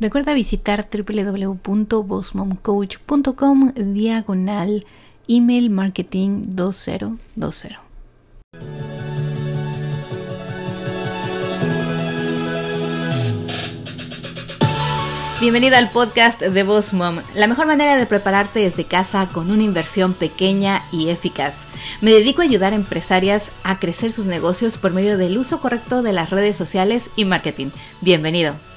Recuerda visitar www.bossmomcoach.com diagonal email marketing 2020. Bienvenida al podcast de Boss Mom, la mejor manera de prepararte desde casa con una inversión pequeña y eficaz. Me dedico a ayudar a empresarias a crecer sus negocios por medio del uso correcto de las redes sociales y marketing. Bienvenido.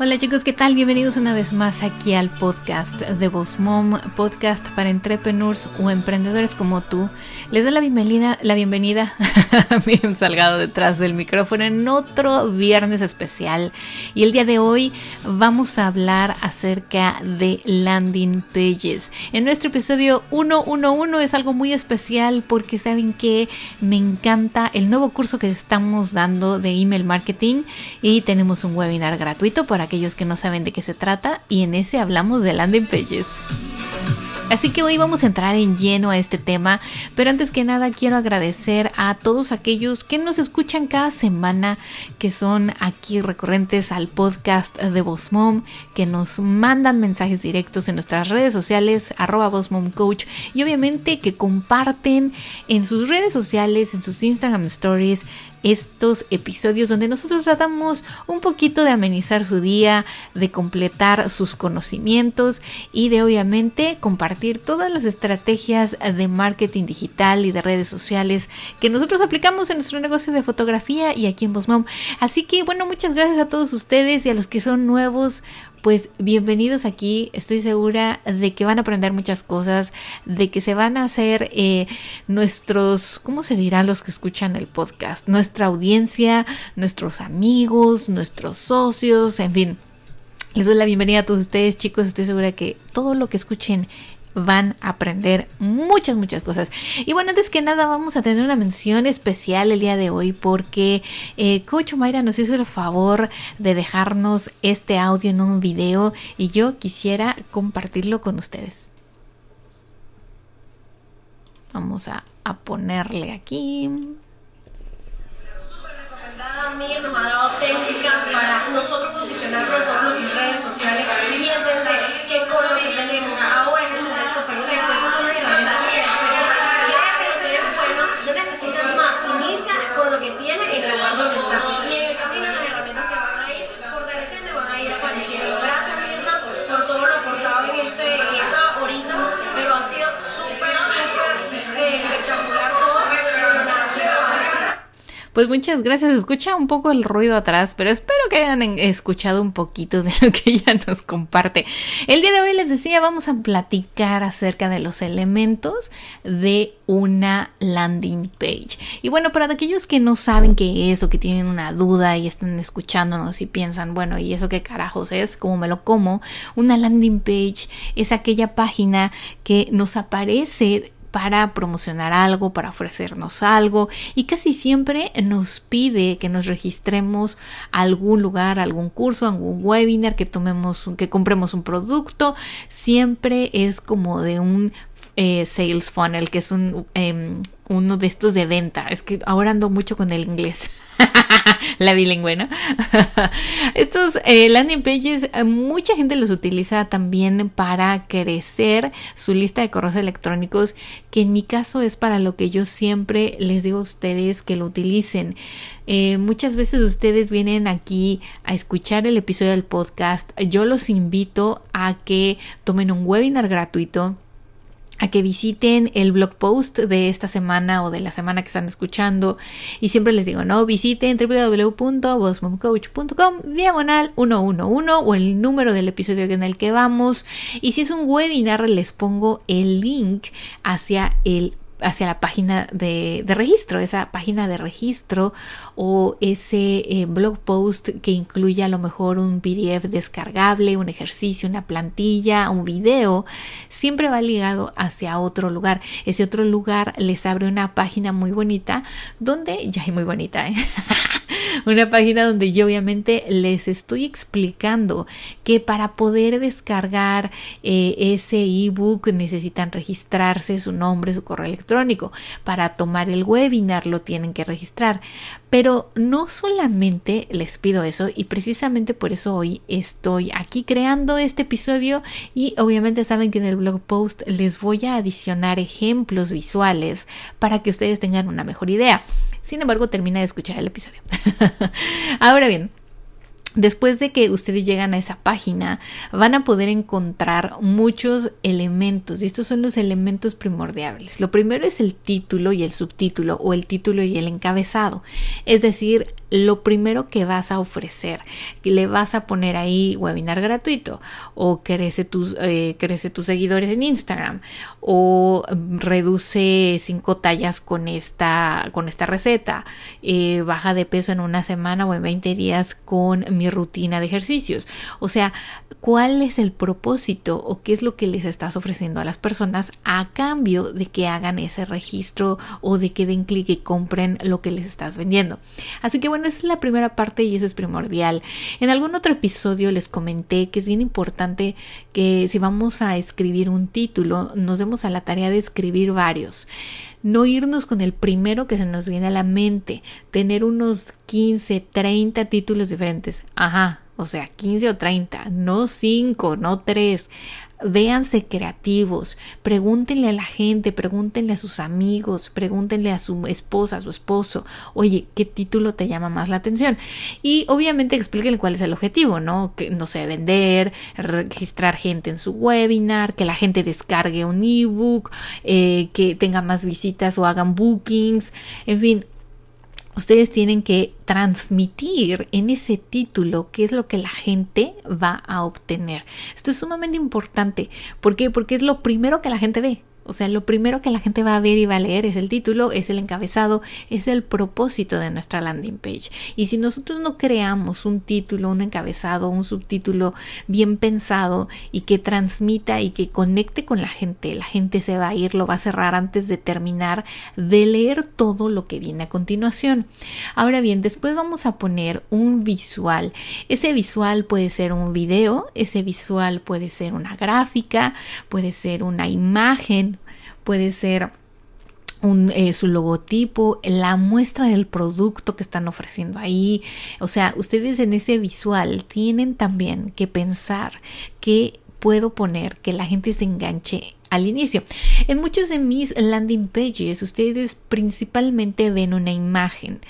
Hola chicos, ¿qué tal? Bienvenidos una vez más aquí al podcast de Boss Mom, podcast para entrepreneurs o emprendedores como tú. Les doy la bienvenida, la bienvenida, miren Salgado detrás del micrófono en otro viernes especial. Y el día de hoy vamos a hablar acerca de landing pages. En nuestro episodio 111 es algo muy especial porque saben que me encanta el nuevo curso que estamos dando de email marketing y tenemos un webinar gratuito para aquellos que no saben de qué se trata y en ese hablamos de landing pages. Así que hoy vamos a entrar en lleno a este tema, pero antes que nada quiero agradecer a todos aquellos que nos escuchan cada semana, que son aquí recurrentes al podcast de Boss Mom, que nos mandan mensajes directos en nuestras redes sociales, arroba Coach, y obviamente que comparten en sus redes sociales, en sus Instagram Stories, estos episodios donde nosotros tratamos un poquito de amenizar su día, de completar sus conocimientos y de obviamente compartir todas las estrategias de marketing digital y de redes sociales que nosotros aplicamos en nuestro negocio de fotografía y aquí en Bosmom. Así que bueno, muchas gracias a todos ustedes y a los que son nuevos pues bienvenidos aquí. Estoy segura de que van a aprender muchas cosas, de que se van a hacer eh, nuestros, ¿cómo se dirá los que escuchan el podcast? Nuestra audiencia, nuestros amigos, nuestros socios, en fin. Les doy la bienvenida a todos ustedes, chicos. Estoy segura que todo lo que escuchen van a aprender muchas, muchas cosas. Y bueno, antes que nada vamos a tener una mención especial el día de hoy porque eh, Coach Mayra nos hizo el favor de dejarnos este audio en un video y yo quisiera compartirlo con ustedes. Vamos a, a ponerle aquí. Miguel nos ha dado técnicas para nosotros posicionarnos en todos los redes sociales 我 们 pues muchas gracias. Escucha un poco el ruido atrás, pero espero que hayan escuchado un poquito de lo que ella nos comparte. El día de hoy les decía, vamos a platicar acerca de los elementos de una landing page. Y bueno, para aquellos que no saben qué es o que tienen una duda y están escuchándonos y piensan, bueno, ¿y eso qué carajos es? ¿Cómo me lo como? Una landing page es aquella página que nos aparece para promocionar algo, para ofrecernos algo y casi siempre nos pide que nos registremos a algún lugar, algún curso, algún webinar, que tomemos, que compremos un producto, siempre es como de un eh, sales funnel, que es un, em, uno de estos de venta. Es que ahora ando mucho con el inglés. la bilingüe, ¿no? Estos eh, landing pages, eh, mucha gente los utiliza también para crecer su lista de correos electrónicos, que en mi caso es para lo que yo siempre les digo a ustedes que lo utilicen. Eh, muchas veces ustedes vienen aquí a escuchar el episodio del podcast. Yo los invito a que tomen un webinar gratuito a que visiten el blog post de esta semana o de la semana que están escuchando. Y siempre les digo, no, visiten www.bossmomcoach.com diagonal 111 o el número del episodio en el que vamos. Y si es un webinar les pongo el link hacia el hacia la página de, registro, esa página de registro o ese eh, blog post que incluye a lo mejor un PDF descargable, un ejercicio, una plantilla, un video, siempre va ligado hacia otro lugar. Ese otro lugar les abre una página muy bonita donde, ya es muy bonita, ¿eh? una página donde yo obviamente les estoy explicando que para poder descargar eh, ese ebook necesitan registrarse su nombre, su correo electrónico. Para tomar el webinar lo tienen que registrar. Pero no solamente les pido eso y precisamente por eso hoy estoy aquí creando este episodio y obviamente saben que en el blog post les voy a adicionar ejemplos visuales para que ustedes tengan una mejor idea. Sin embargo, termina de escuchar el episodio. Ahora bien, Después de que ustedes llegan a esa página, van a poder encontrar muchos elementos y estos son los elementos primordiales. Lo primero es el título y el subtítulo o el título y el encabezado. Es decir, lo primero que vas a ofrecer, le vas a poner ahí webinar gratuito o crece tus, eh, crece tus seguidores en Instagram o reduce cinco tallas con esta, con esta receta, eh, baja de peso en una semana o en 20 días con mi rutina de ejercicios. O sea, ¿cuál es el propósito o qué es lo que les estás ofreciendo a las personas a cambio de que hagan ese registro o de que den clic y compren lo que les estás vendiendo? Así que bueno, esa es la primera parte y eso es primordial. En algún otro episodio les comenté que es bien importante que si vamos a escribir un título, nos demos a la tarea de escribir varios no irnos con el primero que se nos viene a la mente, tener unos 15, 30 títulos diferentes. Ajá, o sea, 15 o 30, no 5, no 3 véanse creativos, pregúntenle a la gente, pregúntenle a sus amigos, pregúntenle a su esposa, a su esposo, oye, ¿qué título te llama más la atención? Y obviamente explíquenle cuál es el objetivo, ¿no? Que no sé, vender, registrar gente en su webinar, que la gente descargue un ebook, eh, que tenga más visitas o hagan bookings, en fin, ustedes tienen que transmitir en ese título qué es lo que la gente va a obtener. Esto es sumamente importante. ¿Por qué? Porque es lo primero que la gente ve. O sea, lo primero que la gente va a ver y va a leer es el título, es el encabezado, es el propósito de nuestra landing page. Y si nosotros no creamos un título, un encabezado, un subtítulo bien pensado y que transmita y que conecte con la gente, la gente se va a ir, lo va a cerrar antes de terminar de leer todo lo que viene a continuación. Ahora bien, después vamos a poner un visual. Ese visual puede ser un video, ese visual puede ser una gráfica, puede ser una imagen, puede ser eh, su logotipo, la muestra del producto que están ofreciendo ahí. O sea, ustedes en ese visual tienen también que pensar que puedo poner que la gente se enganche al inicio. En muchos de mis landing pages ustedes principalmente ven una imagen,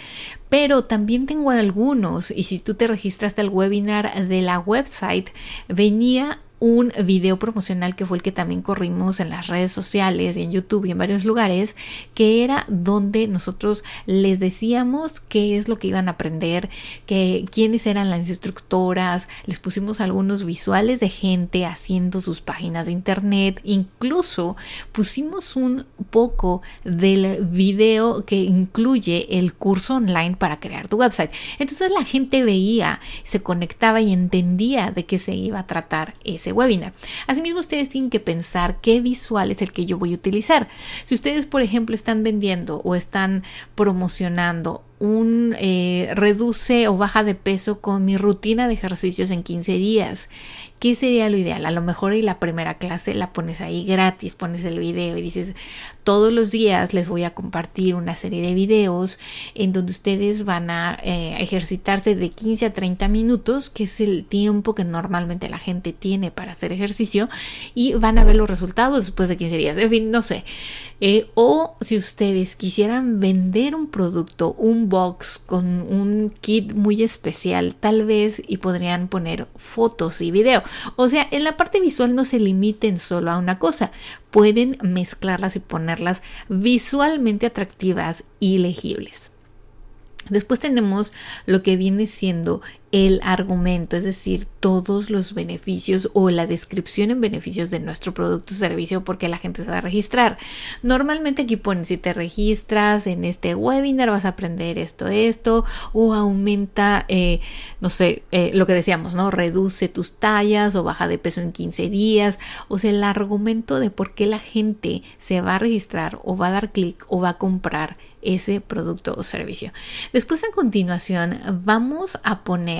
pero también tengo algunos y si tú te registraste al webinar de la website venía un video promocional que fue el que también corrimos en las redes sociales en YouTube y en varios lugares, que era donde nosotros les decíamos qué es lo que iban a aprender, que quiénes eran las instructoras, les pusimos algunos visuales de gente haciendo sus páginas de internet, incluso pusimos un poco del video que incluye el curso online para crear tu website. Entonces la gente veía, se conectaba y entendía de qué se iba a tratar ese webinar. Asimismo, ustedes tienen que pensar qué visual es el que yo voy a utilizar. Si ustedes, por ejemplo, están vendiendo o están promocionando un eh, reduce o baja de peso con mi rutina de ejercicios en 15 días. ¿Qué sería lo ideal? A lo mejor en la primera clase la pones ahí gratis, pones el video y dices, todos los días les voy a compartir una serie de videos en donde ustedes van a eh, ejercitarse de 15 a 30 minutos, que es el tiempo que normalmente la gente tiene para hacer ejercicio, y van a ver los resultados después de 15 días. En fin, no sé. Eh, o si ustedes quisieran vender un producto, un box con un kit muy especial, tal vez y podrían poner fotos y video. O sea, en la parte visual no se limiten solo a una cosa, pueden mezclarlas y ponerlas visualmente atractivas y legibles. Después tenemos lo que viene siendo el argumento, es decir, todos los beneficios o la descripción en beneficios de nuestro producto o servicio porque la gente se va a registrar. Normalmente aquí ponen si te registras en este webinar vas a aprender esto, esto o aumenta, eh, no sé, eh, lo que decíamos, ¿no? Reduce tus tallas o baja de peso en 15 días. O sea, el argumento de por qué la gente se va a registrar o va a dar clic o va a comprar ese producto o servicio. Después a continuación vamos a poner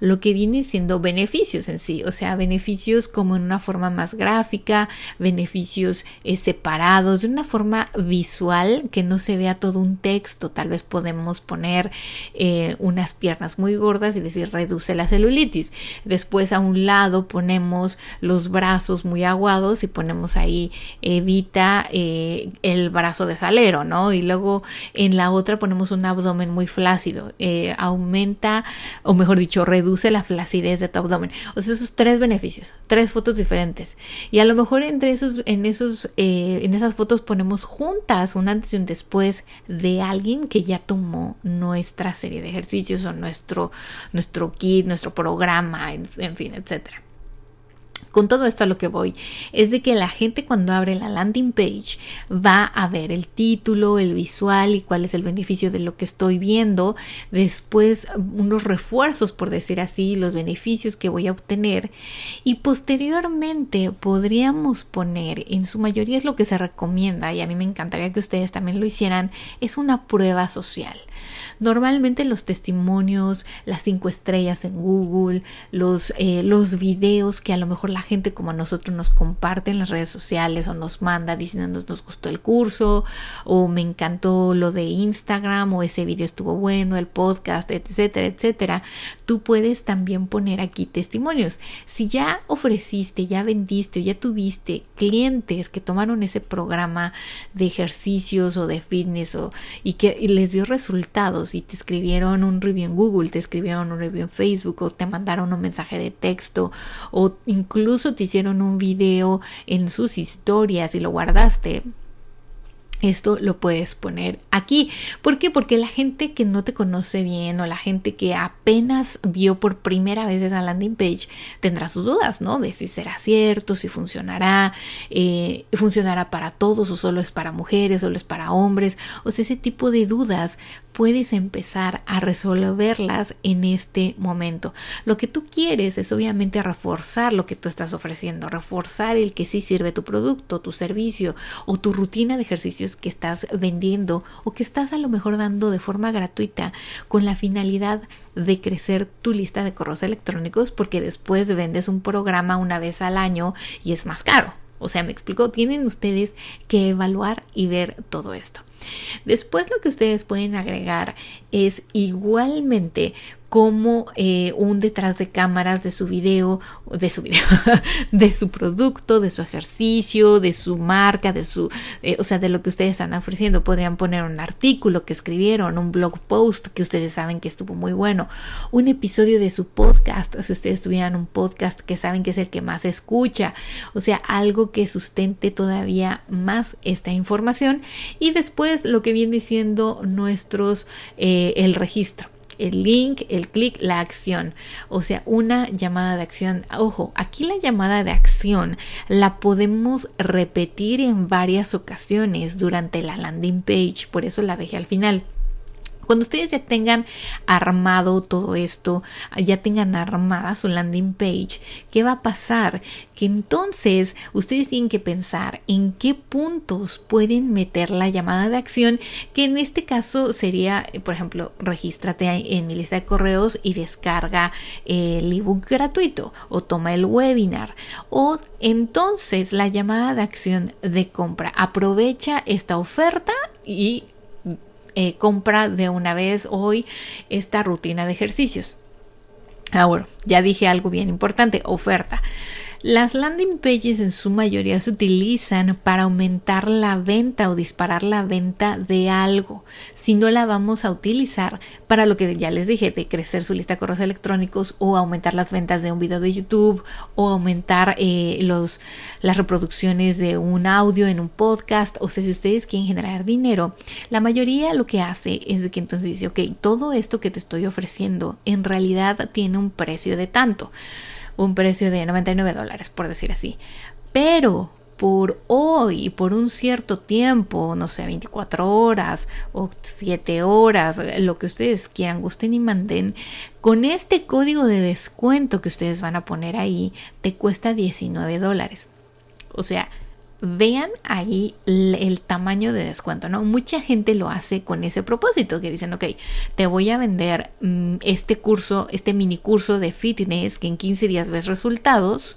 lo que viene siendo beneficios en sí, o sea, beneficios como en una forma más gráfica, beneficios eh, separados, de una forma visual que no se vea todo un texto. Tal vez podemos poner eh, unas piernas muy gordas y decir reduce la celulitis. Después a un lado ponemos los brazos muy aguados y ponemos ahí evita eh, el brazo de salero, ¿no? Y luego en la otra ponemos un abdomen muy flácido, aumenta, o mejor dicho, reduce la flacidez de tu abdomen. O sea, esos tres beneficios, tres fotos diferentes. Y a lo mejor entre esos, en esos, eh, en esas fotos ponemos juntas un antes y un después de alguien que ya tomó nuestra serie de ejercicios o nuestro, nuestro kit, nuestro programa, en, en fin, etcétera. Con todo esto a lo que voy es de que la gente cuando abre la landing page va a ver el título, el visual y cuál es el beneficio de lo que estoy viendo. Después unos refuerzos, por decir así, los beneficios que voy a obtener. Y posteriormente podríamos poner, en su mayoría es lo que se recomienda y a mí me encantaría que ustedes también lo hicieran, es una prueba social. Normalmente los testimonios, las cinco estrellas en Google, los, eh, los videos que a lo mejor la gente como nosotros nos comparte en las redes sociales o nos manda diciendo nos gustó el curso o me encantó lo de Instagram o ese video estuvo bueno, el podcast, etcétera, etcétera. Tú puedes también poner aquí testimonios. Si ya ofreciste, ya vendiste o ya tuviste clientes que tomaron ese programa de ejercicios o de fitness o, y que les dio y te escribieron un review en Google, te escribieron un review en Facebook o te mandaron un mensaje de texto o incluso te hicieron un video en sus historias y lo guardaste esto lo puedes poner aquí. ¿Por qué? Porque la gente que no te conoce bien o la gente que apenas vio por primera vez esa landing page tendrá sus dudas, ¿no? De si será cierto, si funcionará, eh, funcionará para todos o solo es para mujeres, solo es para hombres. O sea, ese tipo de dudas puedes empezar a resolverlas en este momento. Lo que tú quieres es obviamente reforzar lo que tú estás ofreciendo, reforzar el que sí sirve tu producto, tu servicio o tu rutina de ejercicios que estás vendiendo o que estás a lo mejor dando de forma gratuita con la finalidad de crecer tu lista de correos electrónicos porque después vendes un programa una vez al año y es más caro. O sea, me explico, tienen ustedes que evaluar y ver todo esto. Después lo que ustedes pueden agregar es igualmente como eh, un detrás de cámaras de su video, de su video, de su producto, de su ejercicio, de su marca, de su, eh, o sea, de lo que ustedes están ofreciendo. Podrían poner un artículo que escribieron, un blog post que ustedes saben que estuvo muy bueno, un episodio de su podcast, si ustedes tuvieran un podcast que saben que es el que más escucha, o sea, algo que sustente todavía más esta información y después lo que viene siendo nuestros, eh, el registro el link, el clic, la acción. O sea, una llamada de acción. Ojo, aquí la llamada de acción la podemos repetir en varias ocasiones durante la landing page. Por eso la dejé al final. Cuando ustedes ya tengan armado todo esto, ya tengan armada su landing page, ¿qué va a pasar? Que entonces ustedes tienen que pensar en qué puntos pueden meter la llamada de acción, que en este caso sería, por ejemplo, regístrate en mi lista de correos y descarga el ebook gratuito o toma el webinar. O entonces la llamada de acción de compra. Aprovecha esta oferta y eh, compra de una vez hoy esta rutina de ejercicios. Ahora, ya dije algo bien importante, oferta. Las landing pages en su mayoría se utilizan para aumentar la venta o disparar la venta de algo. Si no la vamos a utilizar para lo que ya les dije, de crecer su lista de correos electrónicos o aumentar las ventas de un video de YouTube o aumentar eh, los, las reproducciones de un audio en un podcast. O sea, si ustedes quieren generar dinero, la mayoría lo que hace es de que entonces dice, ok, todo esto que te estoy ofreciendo en realidad tiene un precio de tanto un precio de 99 dólares, por decir así. Pero por hoy, por un cierto tiempo, no sé, 24 horas o 7 horas, lo que ustedes quieran, gusten y manden, con este código de descuento que ustedes van a poner ahí, te cuesta 19 dólares. O sea, vean ahí el, tamaño de descuento, ¿no? Mucha gente lo hace con ese propósito, que dicen, ok, te voy a vender mm, este curso, este mini curso de fitness que en 15 días ves resultados,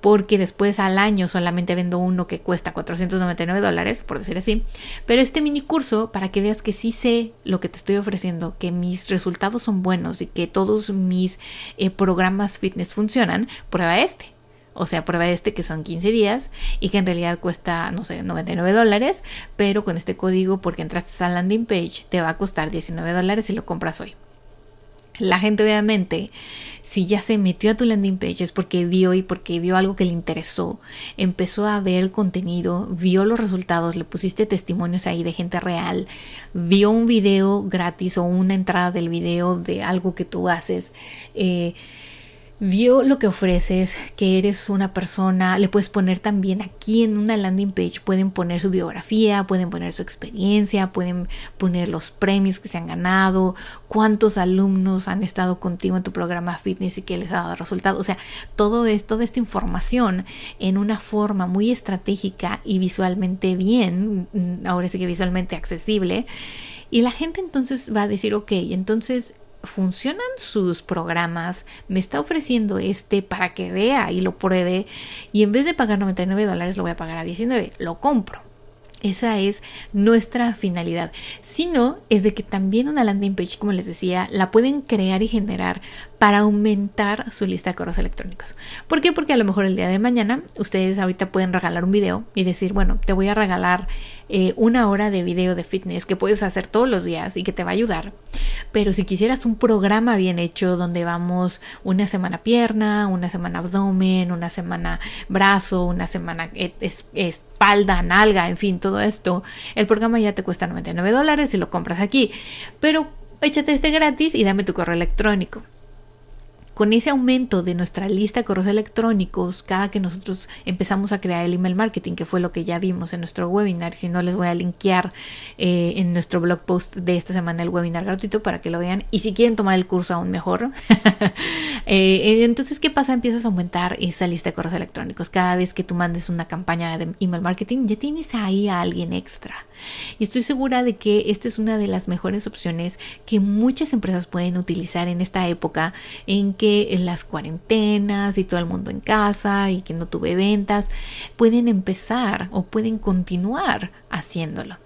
porque después al año solamente vendo uno que cuesta 499 dólares, por decir así, pero este mini curso, para que veas que sí sé lo que te estoy ofreciendo, que mis resultados son buenos y que todos mis eh, programas fitness funcionan, prueba este o sea, prueba este que son 15 días y que en realidad cuesta, no sé, 99 dólares, pero con este código, porque entraste a landing page, te va a costar 19 dólares si lo compras hoy. La gente obviamente, si ya se metió a tu landing page es porque vio y porque vio algo que le interesó, empezó a ver el contenido, vio los resultados, le pusiste testimonios ahí de gente real, vio un video gratis o una entrada del video de algo que tú haces. Eh, vio lo que ofreces, que eres una persona, le puedes poner también aquí en una landing page, pueden poner su biografía, pueden poner su experiencia, pueden poner los premios que se han ganado, cuántos alumnos han estado contigo en tu programa fitness y que les ha dado resultado. O sea, todo esto, toda esta información en una forma muy estratégica y visualmente bien, mm, ahora sí que visualmente accesible. Y la gente entonces va a decir, ok, entonces funcionan sus programas, me está ofreciendo este para que vea y lo pruebe y en vez de pagar 99 dólares lo voy a pagar a 19, lo compro. Esa es nuestra finalidad. Si no, es de que también una landing page, como les decía, la pueden crear y generar para aumentar su lista de correos electrónicos. ¿Por qué? Porque a lo mejor el día de mañana ustedes ahorita pueden regalar un video y decir, bueno, te voy a regalar eh, una hora de video de fitness que puedes hacer todos los días y que te va a ayudar. Pero si quisieras un programa bien hecho donde vamos una semana pierna, una semana abdomen, una semana brazo, una semana espalda, nalga, en fin, todo esto, el programa ya te cuesta 99 dólares y lo compras aquí. Pero échate este gratis y dame tu correo electrónico con ese aumento de nuestra lista de correos electrónicos, cada que nosotros empezamos a crear el email marketing, que fue lo que ya vimos en nuestro webinar, si no les voy a linkear eh, en nuestro blog post de esta semana el webinar gratuito para que lo vean y si quieren tomar el curso aún mejor. Eh, entonces, ¿qué pasa? Empiezas a aumentar esa lista de correos electrónicos. Cada vez que tú mandes una campaña de email marketing, ya tienes ahí a alguien extra. Y estoy segura de que esta es una de las mejores opciones que muchas empresas pueden utilizar en esta época en que en las cuarentenas y todo el mundo en casa y que no tuve ventas, pueden empezar o pueden continuar haciéndolo.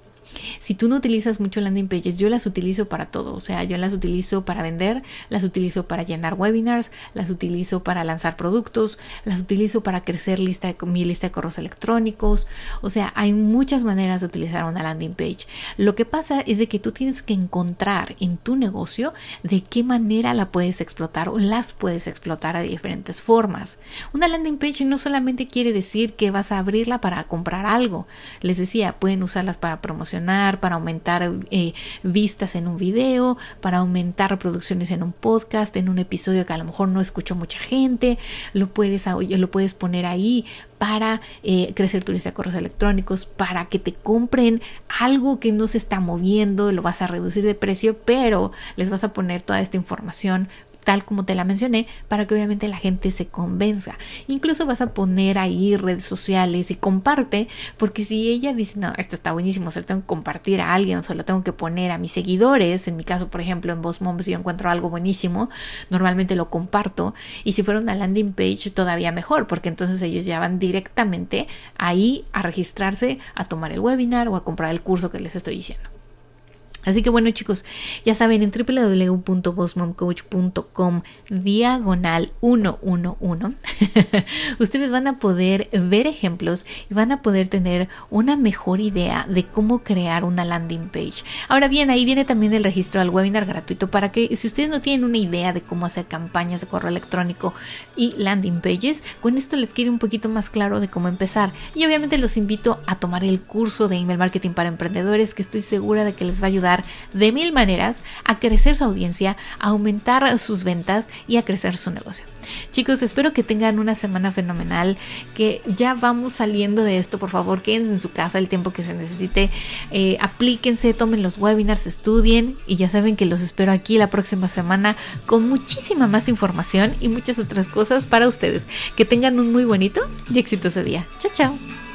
Si tú no utilizas mucho landing pages, yo las utilizo para todo. O sea, yo las utilizo para vender, las utilizo para llenar webinars, las utilizo para lanzar productos, las utilizo para crecer mi lista de correos electrónicos. O sea, hay muchas maneras de utilizar una landing page. Lo que pasa es de que tú tienes que encontrar en tu negocio de qué manera la puedes explotar o las puedes explotar de diferentes formas. Una landing page no solamente quiere decir que vas a abrirla para comprar algo. Les decía, pueden usarlas para promocionar para aumentar eh, vistas en un video, para aumentar reproducciones en un podcast, en un episodio que a lo mejor no escuchó mucha gente, lo puedes, lo puedes poner ahí para eh, crecer tu lista de correos electrónicos, para que te compren algo que no se está moviendo, lo vas a reducir de precio, pero les vas a poner toda esta información tal como te la mencioné, para que obviamente la gente se convenza. Incluso vas a poner ahí redes sociales y comparte, porque si ella dice, no, esto está buenísimo, se lo tengo que compartir a alguien, se lo tengo que poner a mis seguidores, en mi caso, por ejemplo, en Boss Mom, si yo encuentro algo buenísimo, normalmente lo comparto, y si fuera una landing page, todavía mejor, porque entonces ellos ya van directamente ahí a registrarse, a tomar el webinar o a comprar el curso que les estoy diciendo. Así que bueno chicos, ya saben, en www.bossmomcoach.com diagonal 111, ustedes van a poder ver ejemplos y van a poder tener una mejor idea de cómo crear una landing page. Ahora bien, ahí viene también el registro al webinar gratuito para que si ustedes no tienen una idea de cómo hacer campañas de correo electrónico y landing pages, con esto les quede un poquito más claro de cómo empezar. Y obviamente los invito a tomar el curso de email marketing para emprendedores que estoy segura de que les va a de mil maneras a crecer su audiencia, a aumentar sus ventas y a crecer su negocio. Chicos, espero que tengan una semana fenomenal, que ya vamos saliendo de esto, por favor, quédense en su casa el tiempo que se necesite, eh, aplíquense, tomen los webinars, estudien y ya saben que los espero aquí la próxima semana con muchísima más información y muchas otras cosas para ustedes. Que tengan un muy bonito y exitoso día. Chao, chao.